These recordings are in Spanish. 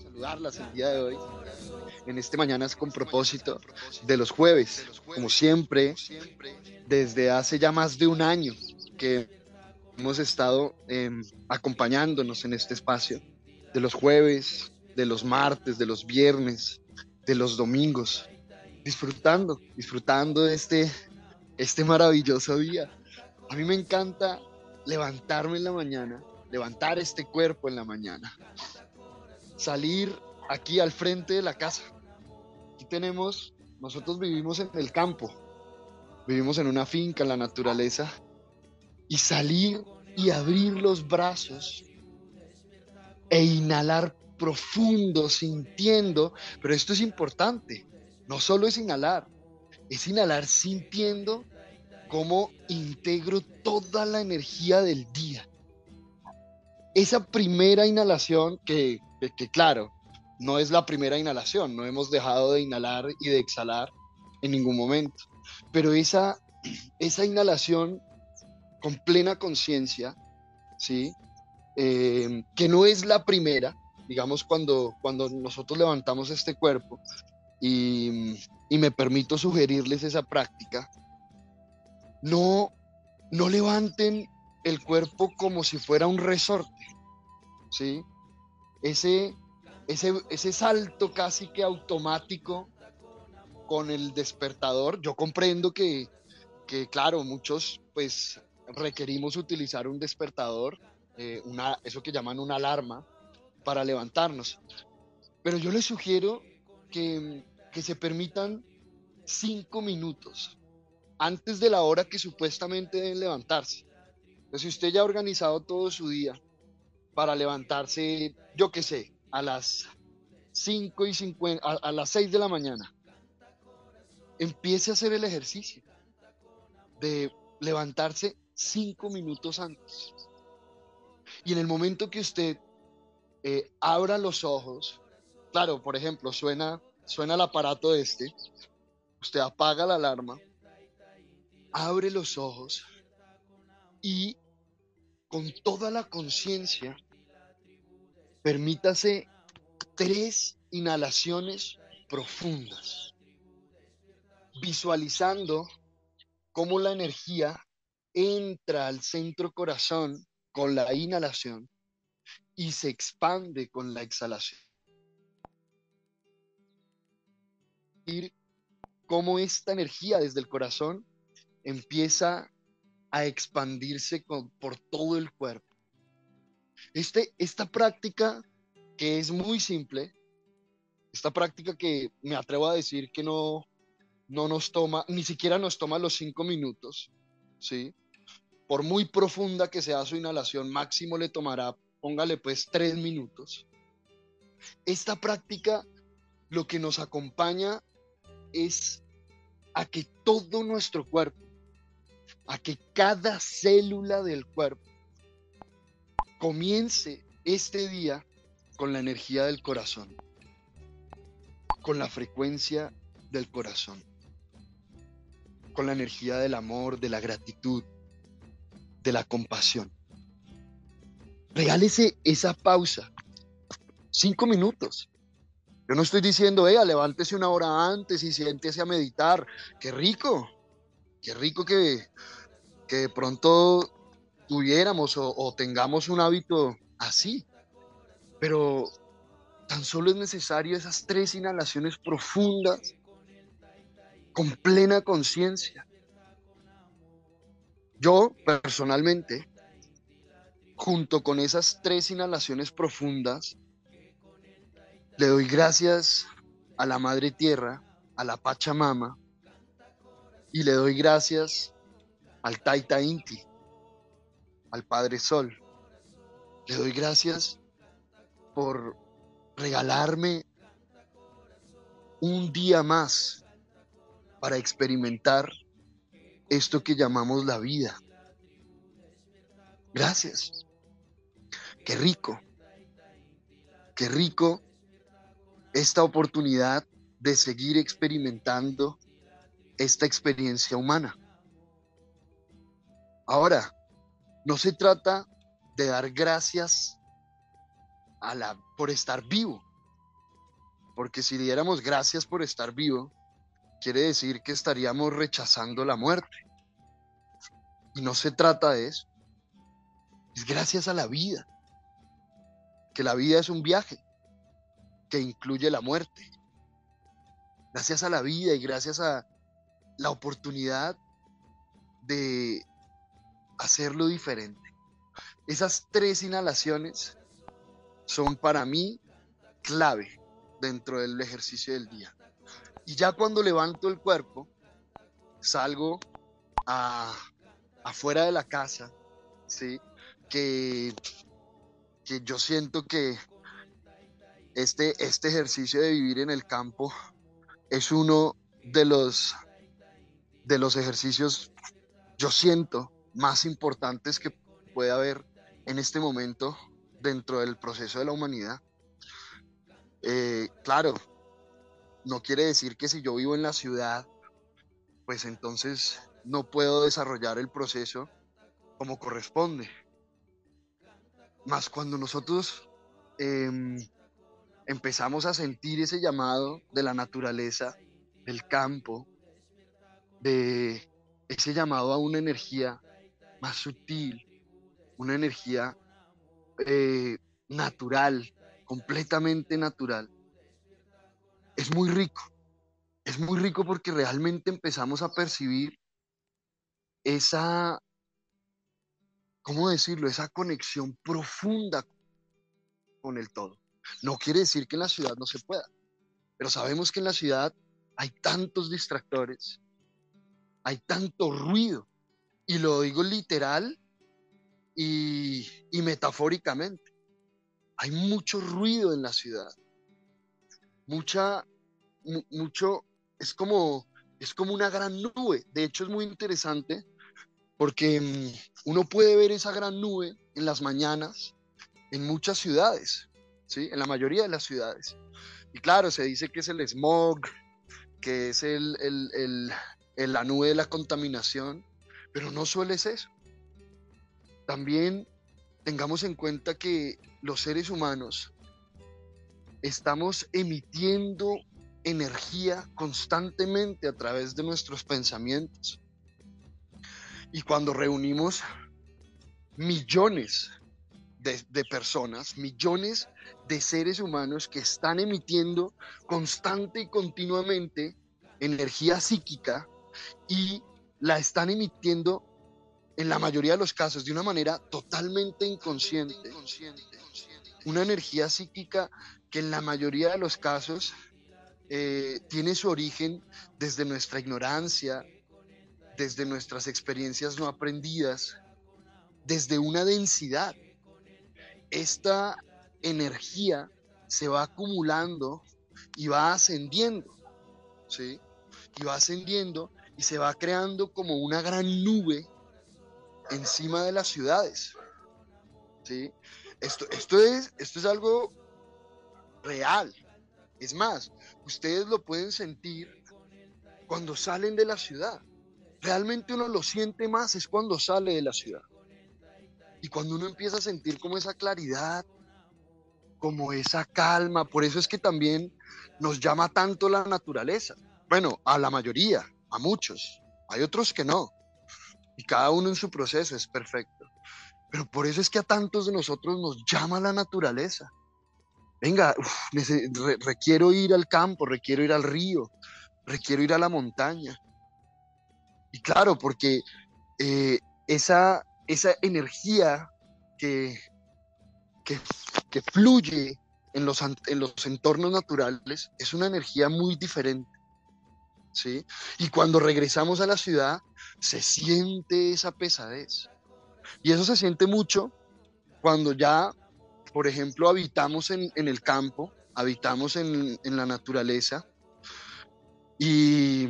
Saludarlas el día de hoy. En este Mañanas con propósito de los jueves, como siempre, desde hace ya más de un año que hemos estado em, acompañándonos en este espacio, de los jueves, de los martes, de los viernes, de los domingos, disfrutando, disfrutando de este, este maravilloso día. A mí me encanta levantarme en la mañana, levantar este cuerpo en la mañana, salir aquí al frente de la casa. Aquí tenemos, nosotros vivimos en el campo, vivimos en una finca, en la naturaleza, y salir y abrir los brazos e inhalar profundo, sintiendo, pero esto es importante, no solo es inhalar, es inhalar sintiendo cómo integro toda la energía del día. Esa primera inhalación que, que, claro, no es la primera inhalación, no hemos dejado de inhalar y de exhalar en ningún momento, pero esa, esa inhalación con plena conciencia, ¿sí? Eh, que no es la primera, digamos, cuando, cuando nosotros levantamos este cuerpo y, y me permito sugerirles esa práctica, no, no levanten el cuerpo como si fuera un resorte, ¿sí? Ese, ese, ese salto casi que automático con el despertador, yo comprendo que, que claro, muchos pues requerimos utilizar un despertador, eh, una, eso que llaman una alarma, para levantarnos. Pero yo les sugiero que, que se permitan cinco minutos antes de la hora que supuestamente deben levantarse. Entonces, si usted ya ha organizado todo su día para levantarse, yo qué sé, a las 5 y 50, a, las 6 de la mañana, empiece a hacer el ejercicio de levantarse cinco minutos antes. Y en el momento que usted eh, abra los ojos, claro, por ejemplo, suena, suena el aparato este, usted apaga la alarma, abre los ojos y con toda la conciencia, permítase tres inhalaciones profundas, visualizando cómo la energía entra al centro corazón con la inhalación y se expande con la exhalación. Cómo esta energía desde el corazón empieza a expandirse por todo el cuerpo. Este, esta práctica que es muy simple, esta práctica que me atrevo a decir que no, no nos toma, ni siquiera nos toma los cinco minutos, ¿sí? por muy profunda que sea su inhalación, máximo le tomará, póngale pues tres minutos. Esta práctica lo que nos acompaña es a que todo nuestro cuerpo, a que cada célula del cuerpo comience este día con la energía del corazón, con la frecuencia del corazón, con la energía del amor, de la gratitud, de la compasión. Regálese esa pausa. Cinco minutos. Yo no estoy diciendo, vea, levántese una hora antes y siéntese a meditar. Qué rico. Qué rico que, que de pronto tuviéramos o, o tengamos un hábito así. Pero tan solo es necesario esas tres inhalaciones profundas con plena conciencia yo personalmente, junto con esas tres inhalaciones profundas, le doy gracias a la Madre Tierra, a la Pachamama, y le doy gracias al Taita Inti, al Padre Sol. Le doy gracias por regalarme un día más para experimentar esto que llamamos la vida. Gracias. Qué rico. Qué rico esta oportunidad de seguir experimentando esta experiencia humana. Ahora, no se trata de dar gracias a la, por estar vivo, porque si diéramos gracias por estar vivo, quiere decir que estaríamos rechazando la muerte. Y no se trata de eso. Es gracias a la vida. Que la vida es un viaje que incluye la muerte. Gracias a la vida y gracias a la oportunidad de hacerlo diferente. Esas tres inhalaciones son para mí clave dentro del ejercicio del día. Y ya cuando levanto el cuerpo, salgo a, afuera de la casa, ¿sí? Que, que yo siento que este, este ejercicio de vivir en el campo es uno de los, de los ejercicios, yo siento, más importantes que puede haber en este momento dentro del proceso de la humanidad. Eh, claro, no quiere decir que si yo vivo en la ciudad, pues entonces no puedo desarrollar el proceso como corresponde. Más cuando nosotros em, empezamos a sentir ese llamado de la naturaleza, del campo, de ese llamado a una energía más sutil, una energía eh, natural, completamente natural, es muy rico. Es muy rico porque realmente empezamos a percibir esa, ¿cómo decirlo? Esa conexión profunda con el todo. No quiere decir que en la ciudad no se pueda, pero sabemos que en la ciudad hay tantos distractores, hay tanto ruido, y lo digo literal y, metafóricamente. Hay mucho ruido en la ciudad mucha, mucho, es como, es como una gran nube. De hecho, es muy interesante porque mm, uno puede ver esa gran nube en las mañanas en muchas ciudades, ¿sí? En la mayoría de las ciudades. Y claro, se dice que es el smog, que es el, la nube de la contaminación, pero no suele ser. También tengamos en cuenta que los seres humanos estamos emitiendo energía constantemente a través de nuestros pensamientos. Y cuando reunimos millones de, personas, millones de seres humanos que están emitiendo constante y continuamente energía psíquica y la están emitiendo en la mayoría de los casos de una manera totalmente inconsciente. Una energía psíquica que en la mayoría de los casos eh, tiene su origen desde nuestra ignorancia, desde nuestras experiencias no aprendidas, desde una densidad. Esta energía se va acumulando y va ascendiendo, ¿sí? Y va ascendiendo y se va creando como una gran nube encima de las ciudades, ¿sí? Esto, esto, es, esto es algo real. Es más, ustedes lo pueden sentir cuando salen de la ciudad. Realmente uno lo siente más es cuando sale de la ciudad. Y cuando uno empieza a sentir como esa claridad, como esa calma, por eso es que también nos llama tanto la naturaleza. Bueno, a la mayoría, a muchos. Hay otros que no. Y cada uno en su proceso es perfecto. Pero por eso es que a tantos de nosotros nos llama la naturaleza venga, requiero ir al campo, requiero ir al río, requiero ir a la montaña. Y claro, porque eh, esa, esa energía que, que, fluye en los, en los entornos naturales es una energía muy diferente. Y cuando regresamos a la ciudad, se siente esa pesadez. Y eso se siente mucho cuando ya por ejemplo, habitamos en, el campo, habitamos en, la naturaleza y,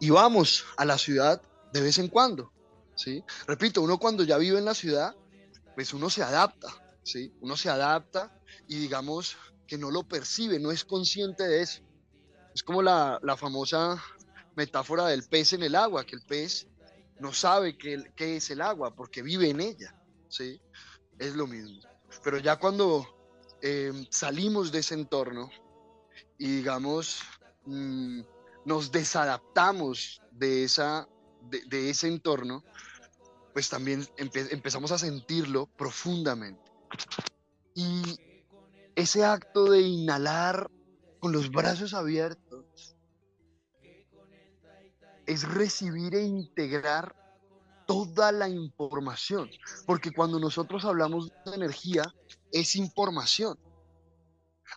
y, vamos a la ciudad de vez en cuando, ¿sí? Repito, uno cuando ya vive en la ciudad, pues uno se adapta, ¿sí? Uno se adapta y digamos que no lo percibe, no es consciente de eso. Es como la, la famosa metáfora del pez en el agua, que el pez no sabe qué, qué es el agua porque vive en ella, ¿sí? Es lo mismo. Pero ya cuando eh, salimos de ese entorno y digamos, mm, nos desadaptamos de, esa, de, ese entorno, pues también empezamos a sentirlo profundamente. Y ese acto de inhalar con los brazos abiertos es recibir e integrar toda la información, porque cuando nosotros hablamos de energía, es información.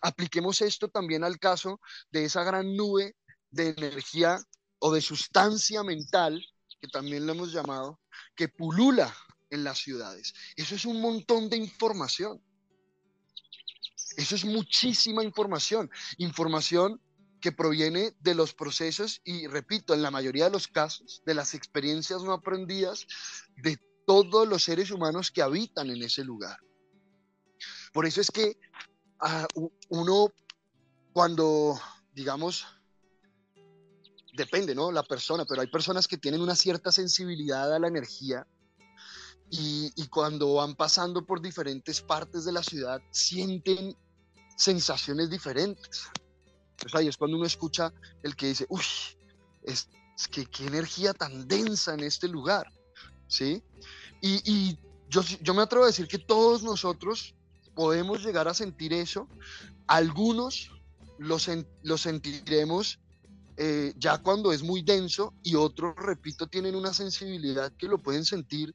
Apliquemos esto también al caso de esa gran nube de energía o de sustancia mental, que también lo hemos llamado, que pulula en las ciudades. Eso es un montón de información. Eso es muchísima información. Información que proviene de los procesos y, repito, en la mayoría de los casos, de las experiencias no aprendidas de todos los seres humanos que habitan en ese lugar. Por eso es que ah, uno, cuando, digamos, depende, ¿no? La persona, pero hay personas que tienen una cierta sensibilidad a la energía y, y cuando van pasando por diferentes partes de la ciudad sienten sensaciones diferentes. Pues ahí es cuando uno escucha el que dice, uy, es, que qué energía tan densa en este lugar, ¿sí? Y, yo, yo me atrevo a decir que todos nosotros podemos llegar a sentir eso. Algunos lo, lo sentiremos eh, ya cuando es muy denso y otros, repito, tienen una sensibilidad que lo pueden sentir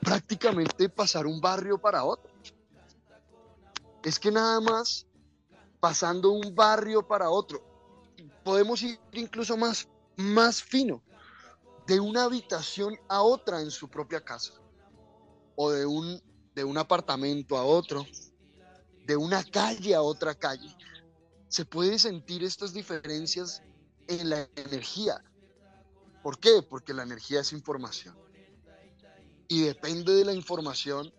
prácticamente pasar un barrio para otro. Es que nada más pasando un barrio para otro. Podemos ir incluso más, más fino, de una habitación a otra en su propia casa, o de un, de un apartamento a otro, de una calle a otra calle. Se puede sentir estas diferencias en la energía. ¿Por qué? Porque la energía es información. Y depende de la información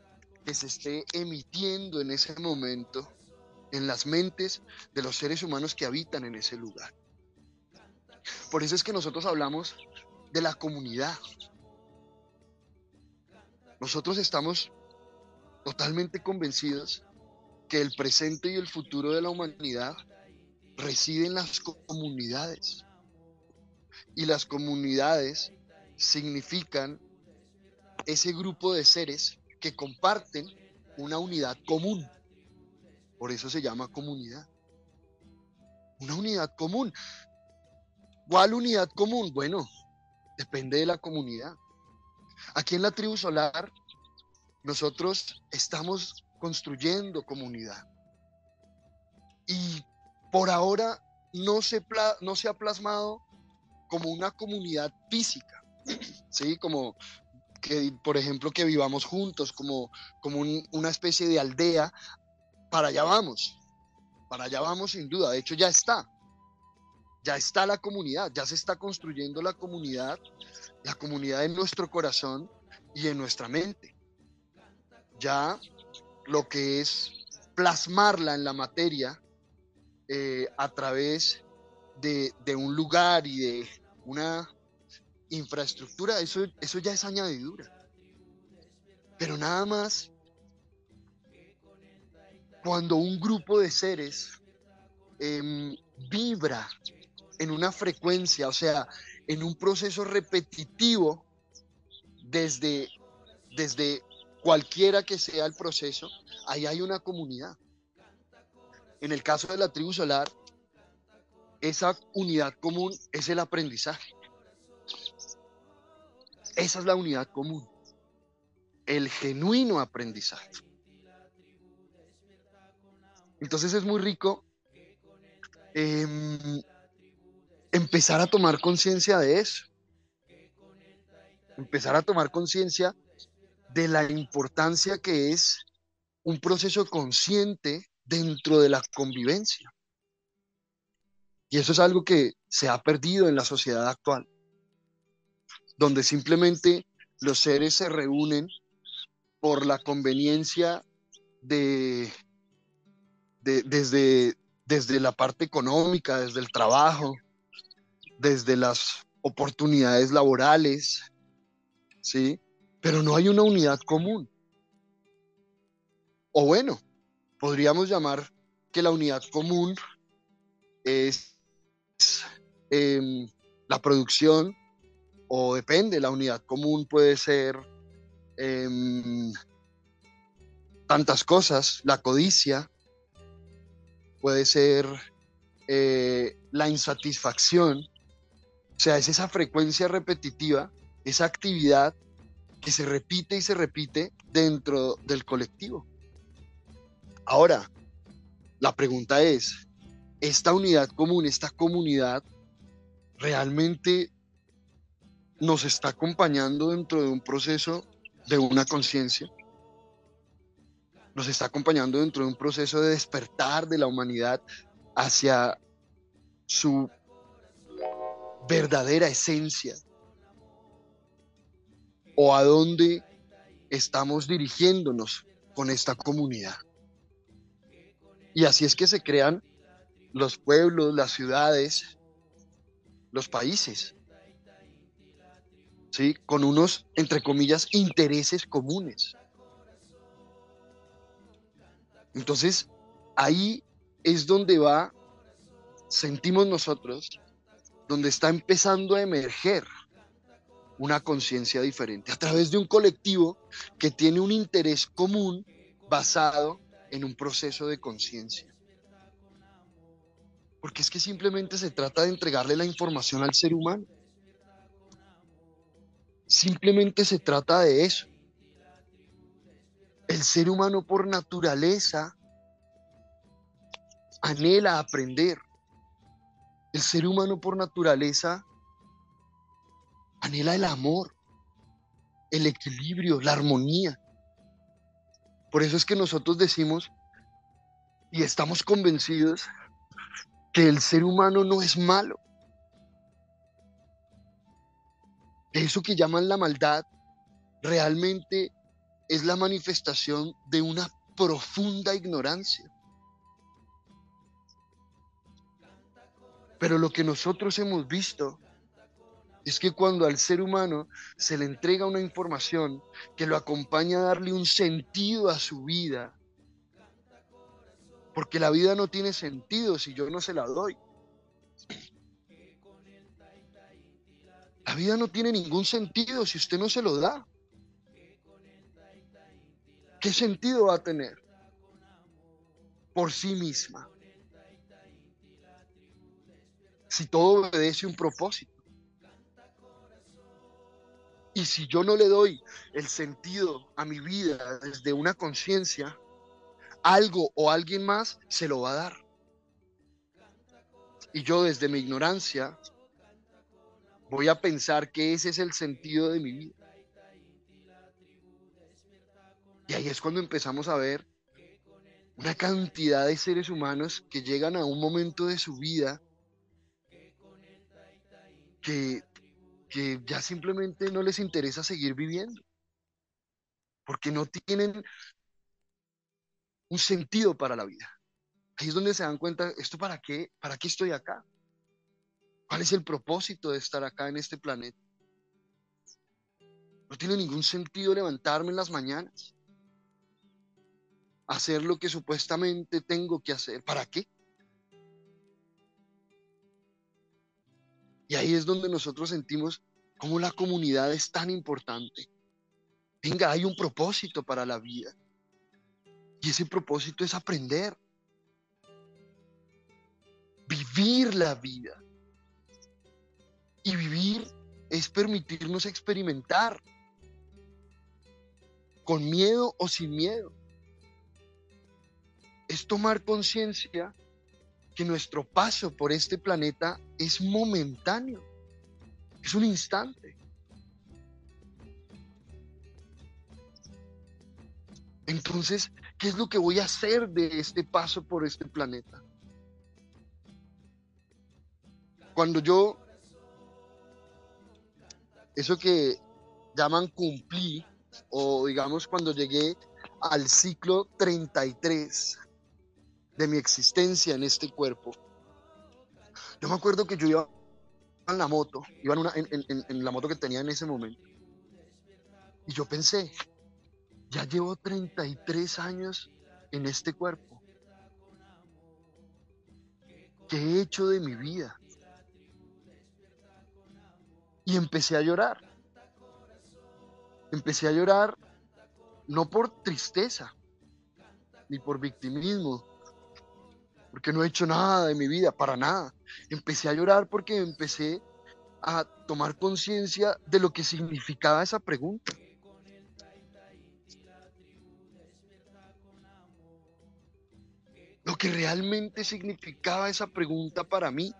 que se esté emitiendo en ese momento, en las mentes de los seres humanos que habitan en ese lugar. Por eso es que nosotros hablamos de la comunidad. Nosotros estamos totalmente convencidos que el presente y el futuro de la humanidad residen en las comunidades. Y las comunidades significan ese grupo de seres que comparten una unidad común. Por eso se llama comunidad. Una unidad común. ¿Cuál unidad común? Bueno, depende de la comunidad. Aquí en la tribu solar, nosotros estamos construyendo comunidad. Y por ahora no se, no se ha plasmado como una comunidad física, ¿sí? Como que, por ejemplo, que vivamos juntos, como, como una especie de aldea para allá vamos, para allá vamos sin duda, de hecho ya está, ya está la comunidad, ya se está construyendo la comunidad, la comunidad en nuestro corazón y en nuestra mente. Ya lo que es plasmarla en la materia eh, a través de, de, un lugar y de una infraestructura, eso, eso ya es añadidura. Pero nada más cuando un grupo de seres em, vibra en una frecuencia, o sea, en un proceso repetitivo desde, desde cualquiera que sea el proceso, ahí hay una comunidad. En el caso de la tribu solar, esa unidad común es el aprendizaje. Esa es la unidad común, el genuino aprendizaje. Entonces es muy rico em, empezar a tomar conciencia de eso. Empezar a tomar conciencia de la importancia que es un proceso consciente dentro de la convivencia. Y eso es algo que se ha perdido en la sociedad actual, donde simplemente los seres se reúnen por la conveniencia de desde, desde la parte económica, desde el trabajo, desde las oportunidades laborales, ¿sí? Pero no hay una unidad común. O bueno, podríamos llamar que la unidad común es em, la producción, o depende, la unidad común puede ser em, tantas cosas, la codicia, puede ser eh, la insatisfacción, o sea, es esa frecuencia repetitiva, esa actividad que se repite y se repite dentro del colectivo. Ahora, la pregunta es, ¿esta unidad común, esta comunidad, realmente nos está acompañando dentro de un proceso de una conciencia? ¿Nos está acompañando dentro de un proceso de despertar de la humanidad hacia su verdadera esencia? ¿O a dónde estamos dirigiéndonos con esta comunidad? Y así es que se crean los pueblos, las ciudades, los países, ¿sí? Con unos, entre comillas, intereses comunes. Entonces, ahí es donde va, sentimos nosotros, donde está empezando a emerger una conciencia diferente, a través de un colectivo que tiene un interés común basado en un proceso de conciencia. Porque es que simplemente se trata de entregarle la información al ser humano. Simplemente se trata de eso. El ser humano por naturaleza anhela aprender. El ser humano por naturaleza anhela el amor, el equilibrio, la armonía. Por eso es que nosotros decimos y estamos convencidos que el ser humano no es malo. Eso que llaman la maldad realmente es la manifestación de una profunda ignorancia. Pero lo que nosotros hemos visto es que cuando al ser humano se le entrega una información que lo acompaña a darle un sentido a su vida, porque la vida no tiene sentido si yo no se la doy. La vida no tiene ningún sentido si usted no se lo da. ¿Qué sentido va a tener? Por sí misma. Si todo obedece un propósito. Y si yo no le doy el sentido a mi vida desde una conciencia, algo o alguien más se lo va a dar. Y yo desde mi ignorancia voy a pensar que ese es el sentido de mi vida. Y ahí es cuando empezamos a ver una cantidad de seres humanos que llegan a un momento de su vida que que ya simplemente no les interesa seguir viviendo, porque no tienen un sentido para la vida. Ahí es donde se dan cuenta, ¿esto para qué? ¿Para qué estoy acá? ¿Cuál es el propósito de estar acá en este planeta? No tiene ningún sentido levantarme en las mañanas, hacer lo que supuestamente tengo que hacer. ¿Para qué? Y ahí es donde nosotros sentimos cómo la comunidad es tan importante. Venga, hay un propósito para la vida. Y ese propósito es aprender. Vivir la vida. Y vivir es permitirnos experimentar. Con miedo o sin miedo. Es tomar conciencia que nuestro paso por este planeta es momentáneo, es un instante. Entonces, ¿qué es lo que voy a hacer de este paso por este planeta? Cuando yo, eso que llaman cumplí, o digamos cuando llegué al ciclo 33, de mi existencia en este cuerpo. Yo me acuerdo que yo iba en la moto, iba en, la moto que tenía en ese momento. Y yo pensé, ya llevo 33 años en este cuerpo. ¿Qué he hecho de mi vida? Y empecé a llorar. Empecé a llorar no por tristeza, ni por victimismo, porque no he hecho nada de mi vida, para nada. Empecé a llorar porque empecé a tomar conciencia de lo que significaba esa pregunta. Lo que realmente significaba esa pregunta para mí.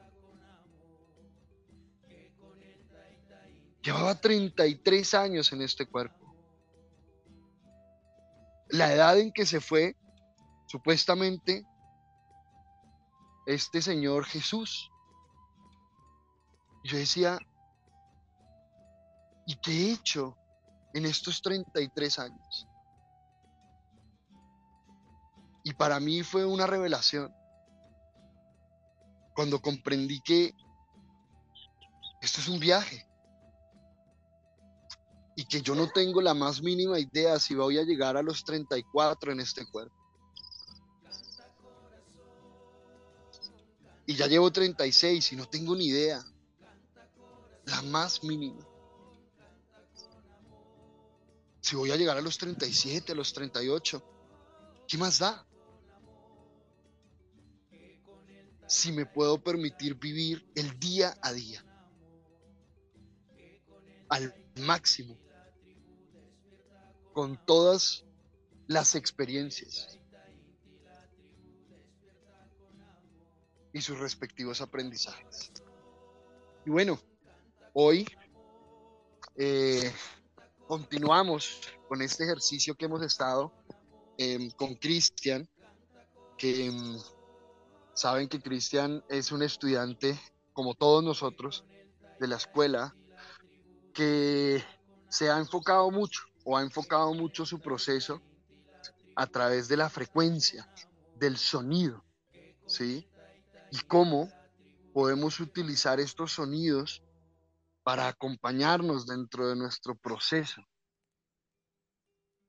Llevaba 33 años en este cuerpo. La edad en que se fue, supuestamente, este Señor Jesús. Yo decía, ¿y qué he hecho en estos 33 años? Y para mí fue una revelación cuando comprendí que esto es un viaje y que yo no tengo la más mínima idea si voy a llegar a los 34 en este cuerpo. Y ya llevo 36 y no tengo ni idea. La más mínima. Si voy a llegar a los 37, a los 38, ¿qué más da? Si me puedo permitir vivir el día a día. Al máximo con todas las experiencias y sus respectivos aprendizajes. Y bueno, hoy eh, continuamos con este ejercicio que hemos estado em, con Cristian, que em, saben que Cristian es un estudiante, como todos nosotros, de la escuela, que se ha enfocado mucho o ha enfocado mucho su proceso a través de la frecuencia, del sonido, ¿sí? Y cómo podemos utilizar estos sonidos para acompañarnos dentro de nuestro proceso.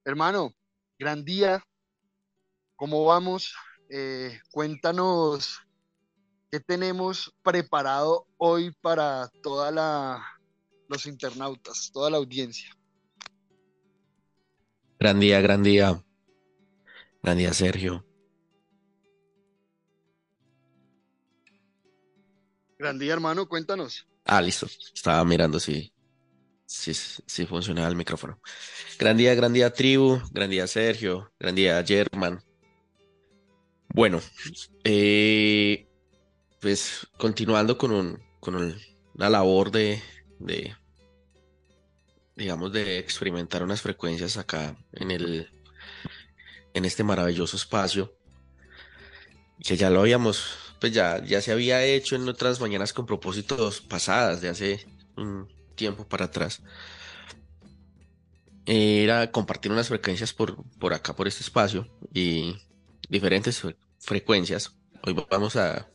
Hermano, gran día, ¿cómo vamos? Eh, cuéntanos qué tenemos preparado hoy para toda la los internautas, toda la audiencia. Gran día, gran día. Gran día, Sergio. Gran día, hermano, cuéntanos. Ah, listo. Estaba mirando si, si, si funcionaba el micrófono. Gran día, gran día, tribu. Gran día, Sergio. Gran día, German. Bueno, eh, pues continuando con, un, con una labor de, de digamos, de experimentar unas frecuencias acá en el, en este maravilloso espacio, que ya lo habíamos, pues ya, ya se había hecho en otras mañanas con propósitos pasadas, de hace un tiempo para atrás. Era compartir unas frecuencias por, por acá, por este espacio, y diferentes frecuencias. Hoy vamos a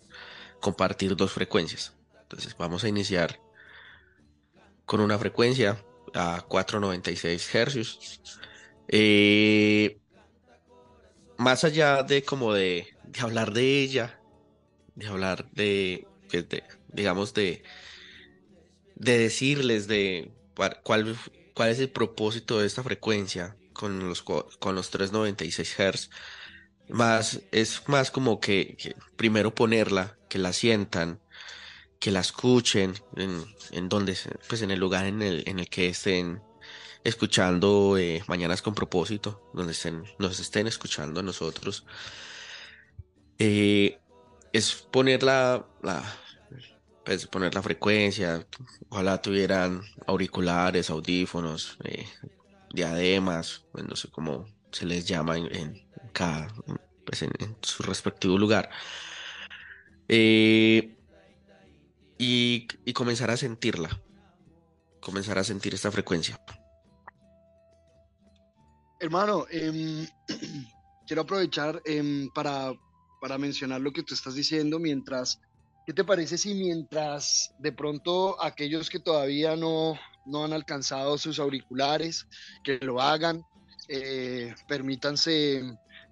compartir dos frecuencias. Entonces vamos a iniciar con una frecuencia a 496 hercios. Eh, más allá de como de, hablar de ella, de hablar de, digamos, de, de decirles de cuál, cuál es el propósito de esta frecuencia con los, con los 396 Hz. Más, es más como que primero ponerla, que la sientan, que la escuchen en, donde, pues en el lugar en el, en el que estén escuchando eh, Mañanas con propósito, donde estén, nos estén escuchando nosotros. Eh, es poner la, pues poner la frecuencia, ojalá tuvieran auriculares, audífonos, eh, diademas, pues, no sé cómo se les llama en, cada, pues en, su respectivo lugar. Eh, y, comenzar a sentirla, comenzar a sentir esta frecuencia. Hermano, em, quiero aprovechar em, para, para mencionar lo que tú estás diciendo mientras, ¿qué te parece si mientras de pronto aquellos que todavía no, no han alcanzado sus auriculares, que lo hagan. Eh, permítanse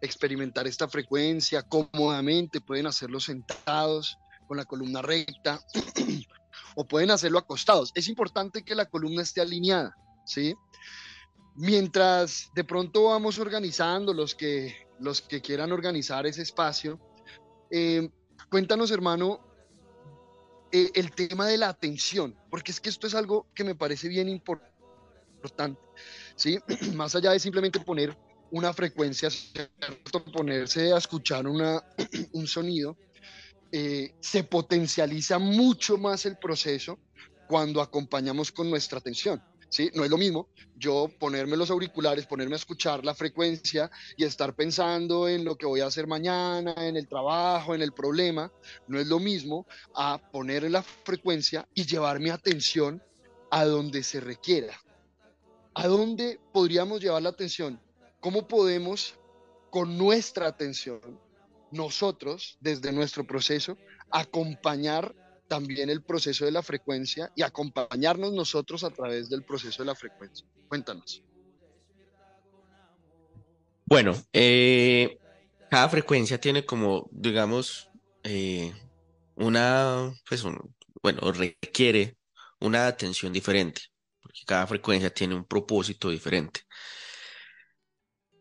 experimentar esta frecuencia cómodamente, pueden hacerlo sentados, con la columna recta, o pueden hacerlo acostados. Es importante que la columna esté alineada, ¿sí? Mientras de pronto vamos organizando los que, los que quieran organizar ese espacio, eh, cuéntanos, hermano, eh, el tema de la atención, porque es que esto es algo que me parece bien importante, ¿sí? Más allá de simplemente poner una frecuencia, ponerse a escuchar una, un sonido, eh, se potencializa mucho más el proceso cuando acompañamos con nuestra atención. ¿Sí? No es lo mismo yo ponerme los auriculares, ponerme a escuchar la frecuencia y estar pensando en lo que voy a hacer mañana, en el trabajo, en el problema. No es lo mismo a poner la frecuencia y llevar mi atención a donde se requiera. ¿A dónde podríamos llevar la atención? ¿Cómo podemos, con nuestra atención, nosotros, desde nuestro proceso, acompañar también el proceso de la frecuencia y acompañarnos nosotros a través del proceso de la frecuencia. Cuéntanos. Bueno, eh, cada frecuencia tiene como, digamos, eh, una, pues, bueno, requiere una atención diferente, porque cada frecuencia tiene un propósito diferente.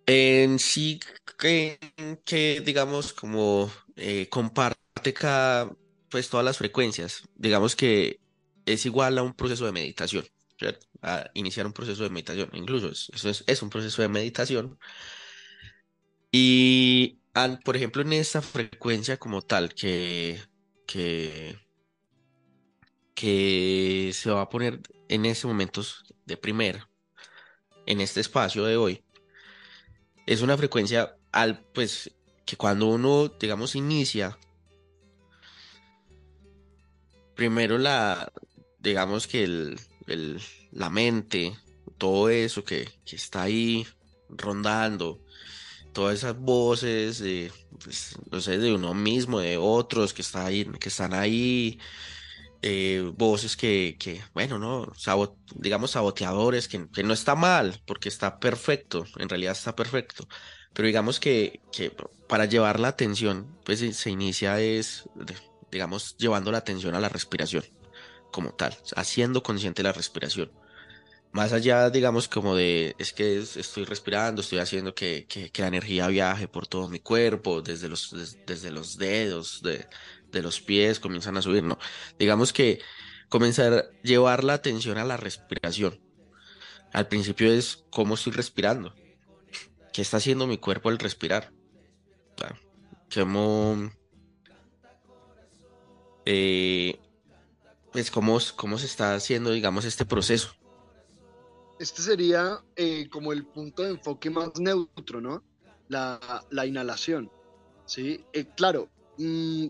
En sí, que, digamos, como eh, comparte cada pues todas las frecuencias, digamos que es igual a un proceso de meditación, a iniciar un proceso de meditación, incluso eso es, un proceso de meditación. Y, por ejemplo, en esta frecuencia como tal que, que, que se va a poner en ese momento de primer, en este espacio de hoy, es una frecuencia al, pues, que cuando uno, digamos, inicia primero la, digamos que el, la mente, todo eso que, está ahí rondando, todas esas voces de, pues, no sé, de uno mismo, de otros que, está ahí, que están ahí, eh, voces que, que, bueno, no, digamos saboteadores, que, que, no está mal, porque está perfecto, en realidad está perfecto, pero digamos que, que para llevar la atención, pues se inicia es digamos, llevando la atención a la respiración como tal, haciendo consciente la respiración. Más allá, digamos, como de, es que estoy respirando, estoy haciendo que, que, la energía viaje por todo mi cuerpo, desde los, desde los dedos, de, de los pies, comienzan a subir, no. Digamos que comenzar a llevar la atención a la respiración. Al principio es cómo estoy respirando, qué está haciendo mi cuerpo al respirar, cómo, eh, pues cómo, cómo se está haciendo, digamos, este proceso. Este sería eh, como el punto de enfoque más neutro, ¿no? La, inhalación, ¿sí? Eh, claro, mm,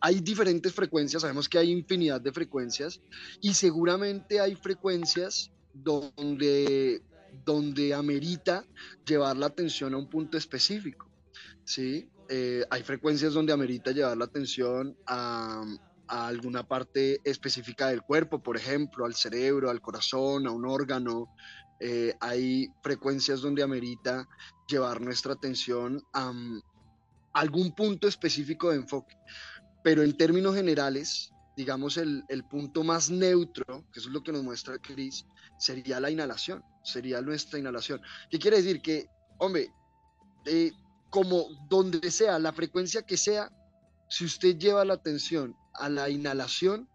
hay diferentes frecuencias, sabemos que hay infinidad de frecuencias y seguramente hay frecuencias donde, donde amerita llevar la atención a un punto específico, ¿sí? Eh, hay frecuencias donde amerita llevar la atención a, alguna parte específica del cuerpo, por ejemplo, al cerebro, al corazón, a un órgano. Eh, hay frecuencias donde amerita llevar nuestra atención a, algún punto específico de enfoque. Pero en términos generales, digamos, el, punto más neutro, que es lo que nos muestra Chris, sería la inhalación, sería nuestra inhalación. ¿Qué quiere decir? Que, hombre, eh, como donde sea, la frecuencia que sea, si usted lleva la atención a la inhalación,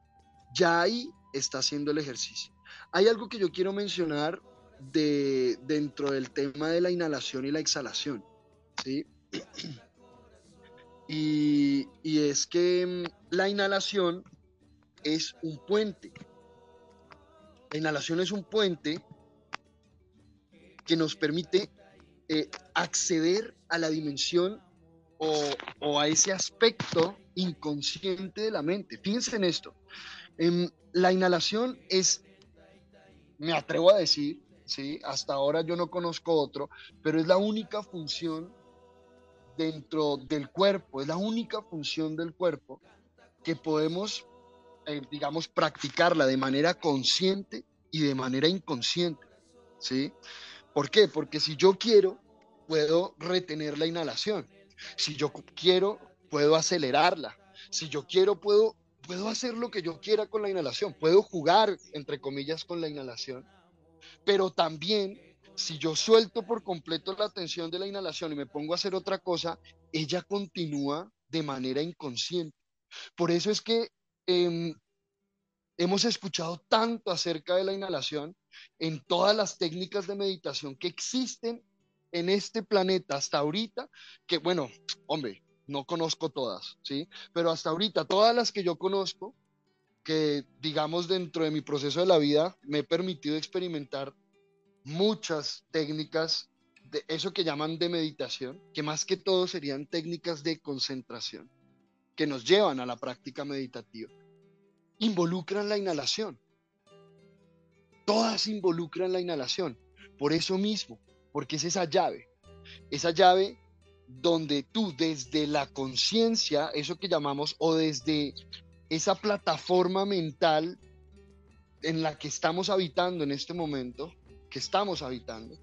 ya ahí está haciendo el ejercicio. Hay algo que yo quiero mencionar de, dentro del tema de la inhalación y la exhalación, ¿sí? Y, y es que mm, la inhalación es un puente. La inhalación es un puente que nos permite eh, acceder a la dimensión o, a ese aspecto inconsciente de la mente. Fíjense en esto. Em, la inhalación es, me atrevo a decir, ¿sí? hasta ahora yo no conozco otro, pero es la única función dentro del cuerpo, es la única función del cuerpo que podemos, eh, digamos, practicarla de manera consciente y de manera inconsciente, ¿sí? ¿Por qué? Porque si yo quiero, puedo retener la inhalación. Si yo quiero, puedo acelerarla. Si yo quiero, puedo, puedo hacer lo que yo quiera con la inhalación. Puedo jugar, entre comillas, con la inhalación. Pero también, si yo suelto por completo la atención de la inhalación y me pongo a hacer otra cosa, ella continúa de manera inconsciente. Por eso es que em, hemos escuchado tanto acerca de la inhalación en todas las técnicas de meditación que existen en este planeta hasta ahorita, que bueno, hombre, no conozco todas, ¿sí? Pero hasta ahorita, todas las que yo conozco, que digamos dentro de mi proceso de la vida, me he permitido experimentar muchas técnicas de eso que llaman de meditación, que más que todo serían técnicas de concentración, que nos llevan a la práctica meditativa. Involucran la inhalación. Todas involucran la inhalación. Por eso mismo, porque es esa llave, esa llave donde tú desde la conciencia, eso que llamamos, o desde esa plataforma mental en la que estamos habitando en este momento, que estamos habitando,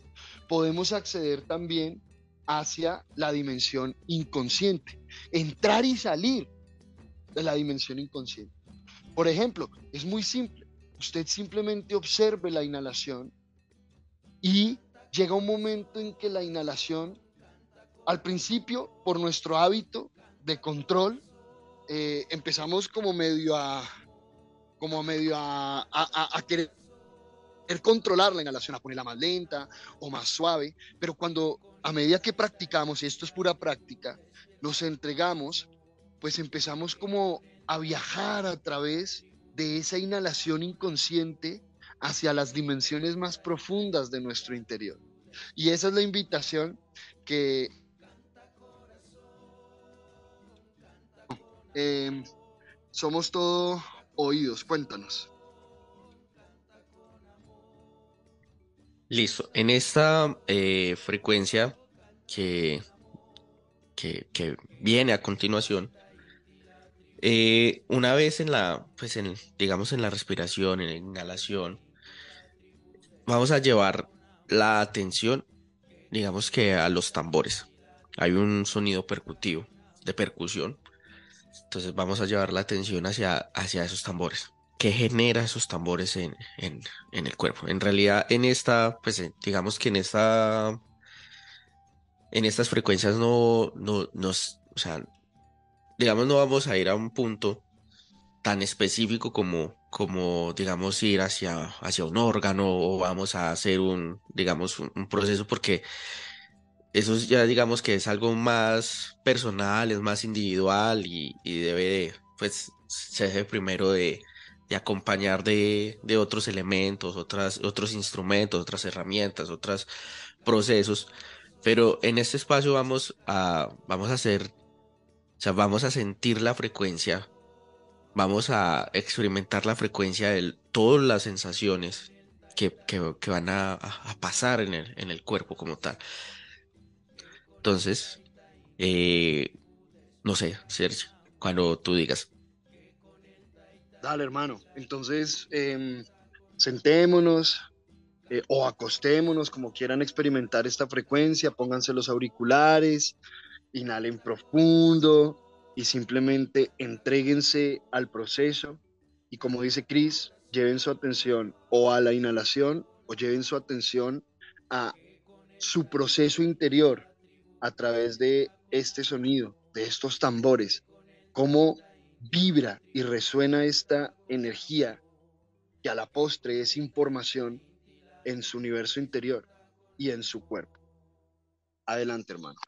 podemos acceder también hacia la dimensión inconsciente, entrar y salir de la dimensión inconsciente. Por ejemplo, es muy simple, usted simplemente observe la inhalación y llega un momento en que la inhalación, al principio, por nuestro hábito de control, eh, empezamos como medio a, como medio a, a, querer controlar la inhalación, a ponerla más lenta o más suave, pero cuando a medida que practicamos, y esto es pura práctica, nos entregamos, pues empezamos como a viajar a través de esa inhalación inconsciente hacia las dimensiones más profundas de nuestro interior. Y esa es la invitación que em, somos todo oídos. Cuéntanos. Listo. En esta eh, frecuencia que, que, viene a continuación, eh, una vez en la, pues en, digamos en la respiración, en la inhalación, vamos a llevar la atención, digamos que a los tambores. Hay un sonido percutivo, de percusión. Entonces vamos a llevar la atención hacia, hacia esos tambores. ¿Qué genera esos tambores en, en, en el cuerpo? En realidad, en esta, pues digamos que en esta, en estas frecuencias no, no, nos, o sea, digamos, no vamos a ir a un punto tan específico como, como digamos, ir hacia, hacia un órgano o vamos a hacer un, digamos, un, proceso porque eso ya digamos que es algo más personal, es más individual y, debe de, pues, se primero de, acompañar de, de, otros elementos, otras, otros instrumentos, otras herramientas, otros procesos. Pero en este espacio vamos a, vamos a hacer, o sea, vamos a sentir la frecuencia vamos a experimentar la frecuencia de todas las sensaciones que, van a, pasar en el, en el, cuerpo como tal. Entonces, eh, no sé, Sergio, cuando tú digas. Dale, hermano. Entonces, em, sentémonos eh, o acostémonos, como quieran experimentar esta frecuencia, pónganse los auriculares, inhalen profundo y simplemente entréguense al proceso y como dice Chris, lleven su atención o a la inhalación o lleven su atención a su proceso interior a través de este sonido, de estos tambores, cómo vibra y resuena esta energía que a la postre es información en su universo interior y en su cuerpo. Adelante, hermano.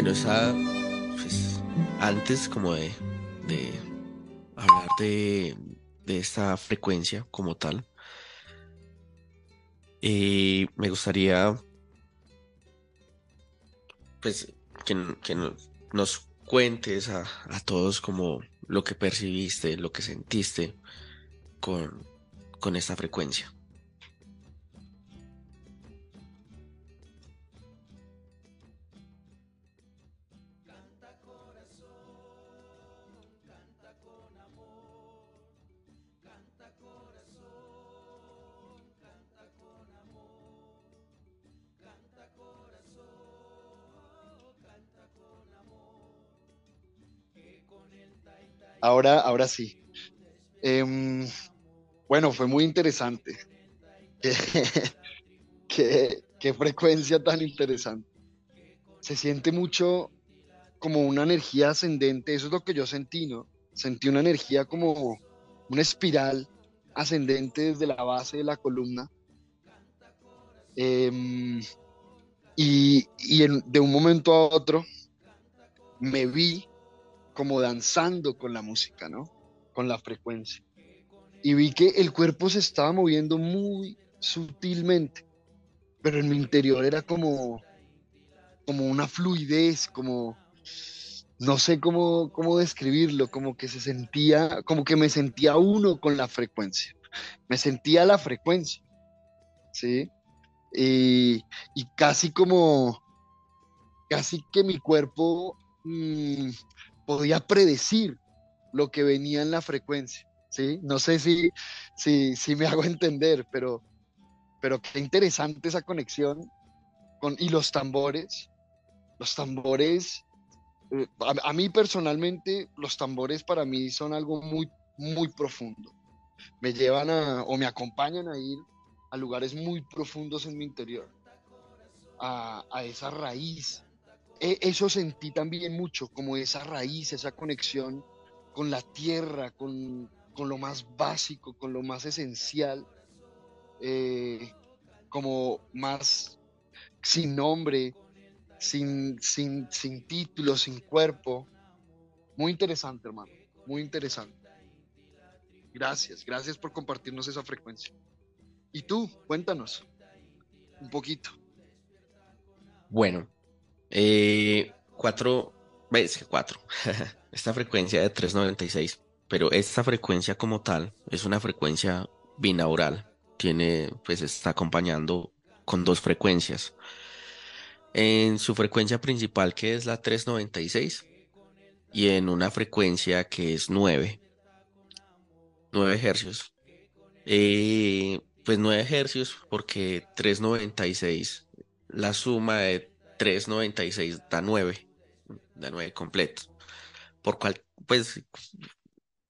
Bueno, esa, pues, antes como de, hablar de, esta frecuencia como tal, eh, me gustaría pues que, nos cuentes a, todos como lo que percibiste, lo que sentiste con esta frecuencia. Ahora, ahora sí. Em, bueno, fue muy interesante. ¿Qué, frecuencia tan interesante. Se siente mucho como una energía ascendente, eso es lo que yo sentí, ¿no? Sentí una energía como una espiral ascendente desde la base de la columna. Em, y, y de un momento a otro me vi como danzando con la música, ¿no? Con la frecuencia. Y vi que el cuerpo se estaba moviendo muy sutilmente, pero en mi interior era como, como una fluidez, como, no sé cómo, cómo describirlo, como que se sentía, como que me sentía uno con la frecuencia. Me sentía la frecuencia, ¿sí? Y, casi como, casi que mi cuerpo mm, podía predecir lo que venía en la frecuencia, ¿sí? No sé si, si, si me hago entender, pero, pero qué interesante esa conexión con, y los tambores, los tambores, eh, a, mí personalmente los tambores para mí son algo muy, muy profundo. Me llevan a, o me acompañan a ir a lugares muy profundos en mi interior, a, a esa raíz eso sentí también mucho, como esa raíz, esa conexión con la tierra, con, lo más básico, con lo más esencial, eh, como más sin nombre, sin, sin, sin título, sin cuerpo. Muy interesante, hermano, muy interesante. Gracias, gracias por compartirnos esa frecuencia. Y tú, cuéntanos un poquito. Bueno, eh, cuatro, ves que cuatro. esta frecuencia de 396, pero esta frecuencia como tal es una frecuencia binaural. Tiene, pues está acompañando con dos frecuencias. En su frecuencia principal que es la 396 y en una frecuencia que es 9, 9 hercios. Eh, pues 9 hercios porque 396, la suma de 3.96 da 9, da 9 completo. Por cual, pues,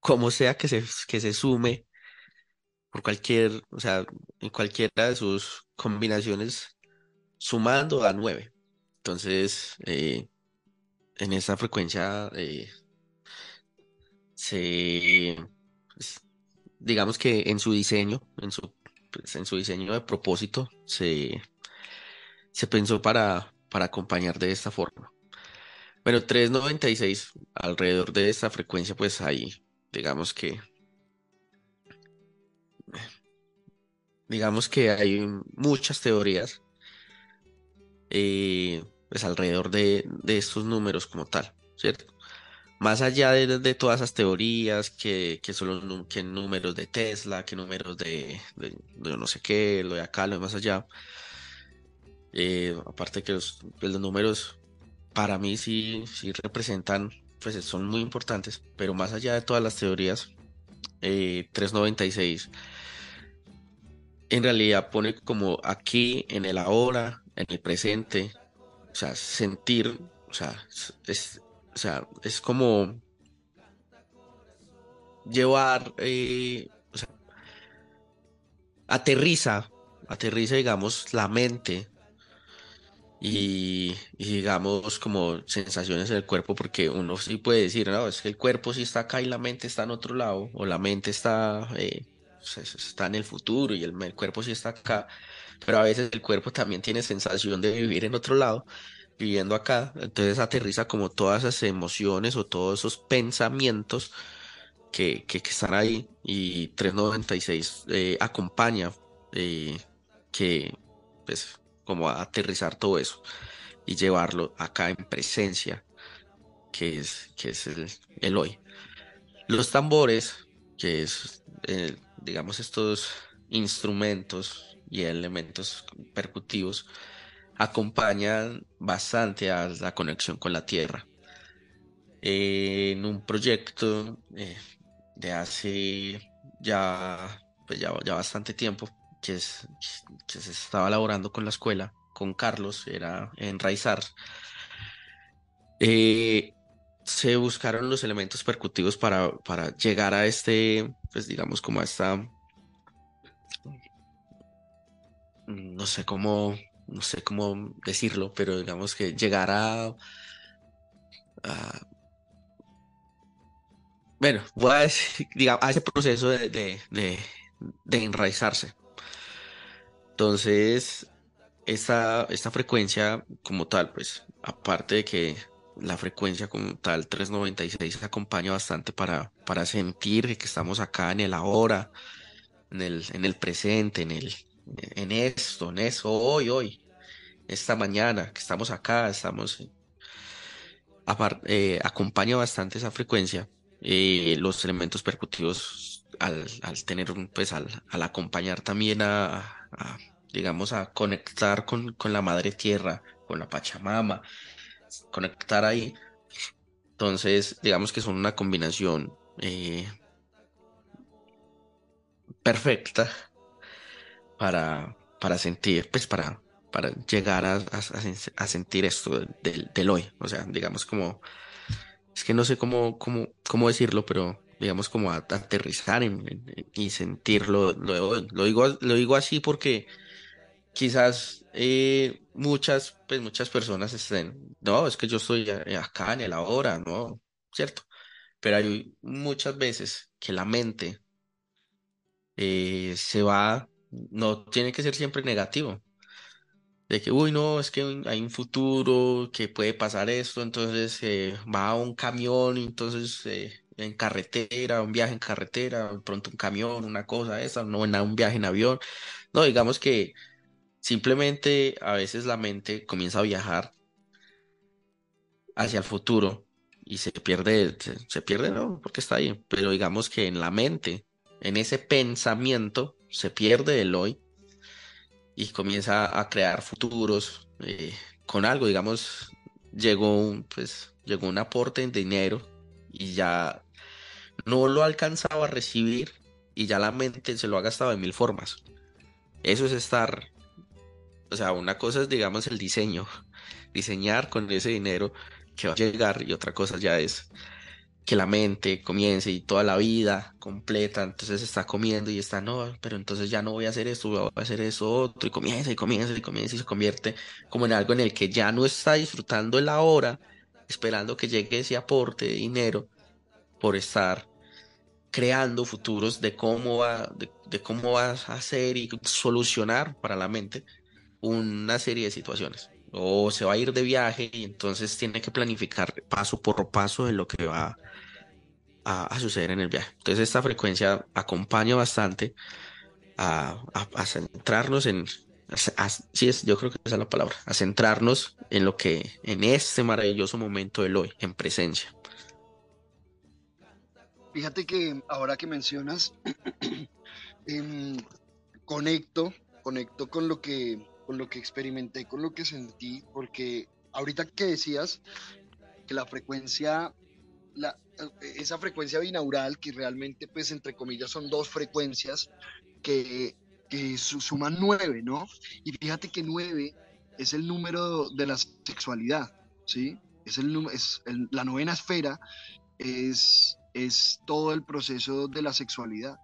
como sea que se, que se sume, por cualquier, o sea, en cualquiera de sus combinaciones, sumando da 9. Entonces, eh, en esa frecuencia eh, se, pues, digamos que en su diseño, en su, pues, en su diseño de propósito, se, se pensó para, para acompañar de esta forma. Bueno, 396, alrededor de esta frecuencia, pues ahí, digamos que, digamos que hay muchas teorías, eh, pues alrededor de, estos números como tal, ¿cierto? Más allá de, todas esas teorías, que, que son que números de Tesla, que números de, de, no sé qué, lo de acá, lo de más allá, eh, aparte que los, pues, los, números para mí sí, sí representan, pues son muy importantes, pero más allá de todas las teorías, 396 eh, en realidad pone como aquí, en el ahora, en el presente, o sea, sentir, o sea, es, o sea, es como llevar, eh, o sea, aterriza, aterriza, digamos, la mente y, digamos como sensaciones en el cuerpo, porque uno sí puede decir, no, es que el cuerpo sí está acá y la mente está en otro lado, o la mente está, eh, está en el futuro y el, cuerpo sí está acá, pero a veces el cuerpo también tiene sensación de vivir en otro lado, viviendo acá, entonces aterriza como todas esas emociones o todos esos pensamientos que, que, están ahí. Y 396 eh, acompaña eh, que pues como a aterrizar todo eso y llevarlo acá en presencia que es, que es el, hoy. Los tambores, que es eh, digamos estos instrumentos y elementos percutivos acompañan bastante a la conexión con la tierra. en un proyecto eh, de hace ya, pues ya, ya, bastante tiempo que, se estaba elaborando con la escuela, con Carlos, era enraizar. Eh, se buscaron los elementos percutivos para, para llegar a este, pues digamos como a esta, no sé cómo, no sé cómo decirlo, pero digamos que llegar a, bueno, voy a decir, digamos, a ese proceso de, de, enraizarse. Entonces, esta, esta frecuencia como tal, pues, aparte de que la frecuencia como tal 396 acompaña bastante para, para sentir que estamos acá en el ahora, en el, en el presente, en, el, en esto, en eso, hoy, hoy, esta mañana que estamos acá, estamos... Eh, acompaña bastante esa frecuencia. Eh, los elementos percutivos al, tener, pues al, acompañar también a, digamos, a conectar con, con la madre tierra, con la Pachamama, conectar ahí. Entonces, digamos que son una combinación eh, perfecta para, para sentir, pues para, para llegar a, a, sentir esto del, del, hoy. O sea, digamos como, es que no sé cómo, cómo, cómo decirlo, pero digamos como aterrizar y sentirlo. Lo, lo, digo, lo digo así porque quizás eh, muchas, pues muchas personas estén, no, es que yo estoy acá en el ahora, ¿no? ¿Cierto? Pero hay muchas veces que la mente eh, se va, no tiene que ser siempre negativo. De que, uy, no, es que hay un futuro, que puede pasar esto, entonces eh, va un camión, entonces en carretera, un viaje en carretera, pronto un camión, una cosa esa, no, un viaje en avión. No, digamos que Simplemente a veces la mente comienza a viajar hacia el futuro y se pierde, se, pierde, no, porque está ahí, pero digamos que en la mente, en ese pensamiento, se pierde el hoy y comienza a crear futuros eh, con algo, digamos, llegó un, pues, llegó un aporte en dinero y ya no lo alcanzaba a recibir y ya la mente se lo ha gastado de mil formas. Eso es estar o sea, una cosa es, digamos, el diseño, diseñar con ese dinero que va a llegar y otra cosa ya es que la mente comience y toda la vida completa, entonces está comiendo y está, no, pero entonces ya no voy a hacer esto, voy a hacer eso otro, y comienza y comienza y comienza y se convierte como en algo en el que ya no está disfrutando el ahora, esperando que llegue ese aporte de dinero por estar creando futuros de cómo va, de, de cómo vas a hacer y solucionar para la mente una serie de situaciones. O se va a ir de viaje y entonces tiene que planificar paso por paso de lo que va a, suceder en el viaje. Entonces esta frecuencia acompaña bastante a, centrarnos en, sí es, yo creo que esa es la palabra, a centrarnos en lo que, en este maravilloso momento del hoy, en presencia. Fíjate que ahora que mencionas, em, conecto, conecto con lo que con lo que experimenté, con lo que sentí, porque ahorita que decías que la frecuencia, la, esa frecuencia binaural, que realmente, pues, entre comillas, son dos frecuencias que, que suman nueve, ¿no? Y fíjate que nueve es el número de la sexualidad, ¿sí? Es, el, es la novena esfera, es, es todo el proceso de la sexualidad.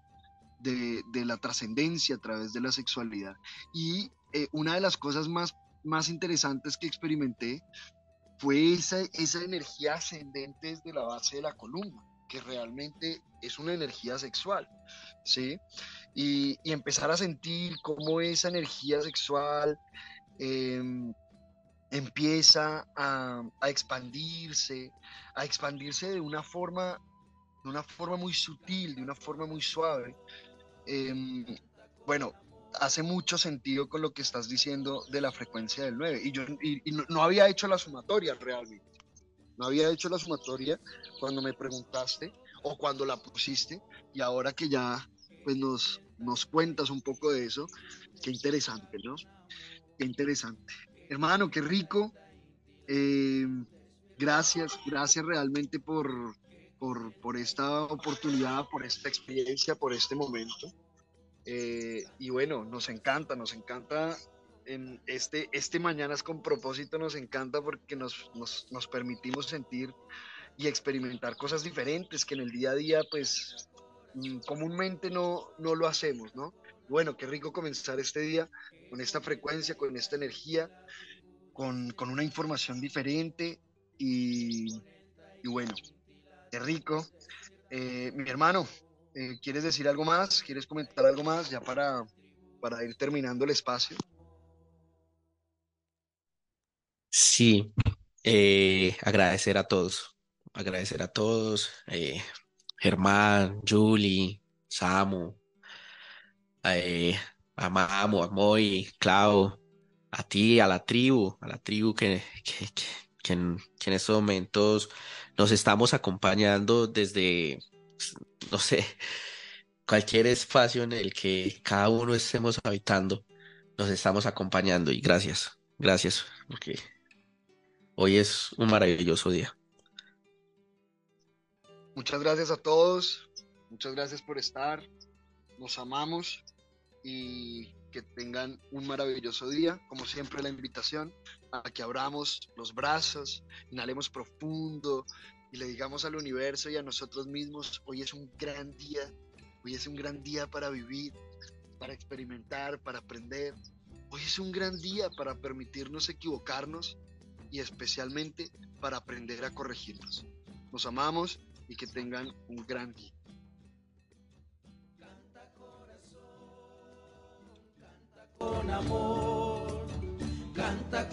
De, de, la trascendencia a través de la sexualidad. Y eh, una de las cosas más, más interesantes que experimenté fue esa, esa energía ascendente desde la base de la columna, que realmente es una energía sexual, ¿sí? Y, empezar a sentir cómo esa energía sexual em, empieza a, expandirse, a expandirse de una forma, de una forma muy sutil, de una forma muy suave. Em, bueno, hace mucho sentido con lo que estás diciendo de la frecuencia del 9. Y yo no, había hecho la sumatoria realmente. No había hecho la sumatoria cuando me preguntaste o cuando la pusiste. Y ahora que ya pues nos, nos cuentas un poco de eso, qué interesante, ¿no? Qué interesante. Hermano, qué rico. Eh, gracias, gracias realmente por, por, por, esta oportunidad, por esta experiencia, por este momento. Eh, y bueno, nos encanta, nos encanta en este, este Mañanas con propósito, nos encanta porque nos, nos, nos permitimos sentir y experimentar cosas diferentes que en el día a día pues mm, comúnmente no, no lo hacemos, ¿no? Bueno, qué rico comenzar este día con esta frecuencia, con esta energía, con, con una información diferente y, y, bueno, qué rico. Eh, mi hermano, eh, ¿quieres decir algo más? ¿Quieres comentar algo más ya para, para ir terminando el espacio? Sí, eh, agradecer a todos, agradecer a todos, Germán, Julie, Samu, a Mamu, a Moy, Clau, a ti, a la tribu, a la tribu que, que, en, estos momentos nos estamos acompañando desde, no sé, cualquier espacio en el que cada uno estemos habitando, nos estamos acompañando y gracias, gracias, porque hoy es un maravilloso día. Muchas gracias a todos, muchas gracias por estar, nos amamos y que tengan un maravilloso día. Como siempre, la invitación que abramos los brazos, inhalemos profundo y le digamos al universo y a nosotros mismos, hoy es un gran día, hoy es un gran día para vivir, para experimentar, para aprender. Hoy es un gran día para permitirnos equivocarnos y especialmente para aprender a corregirnos. Nos amamos y que tengan un gran día. con amor, canta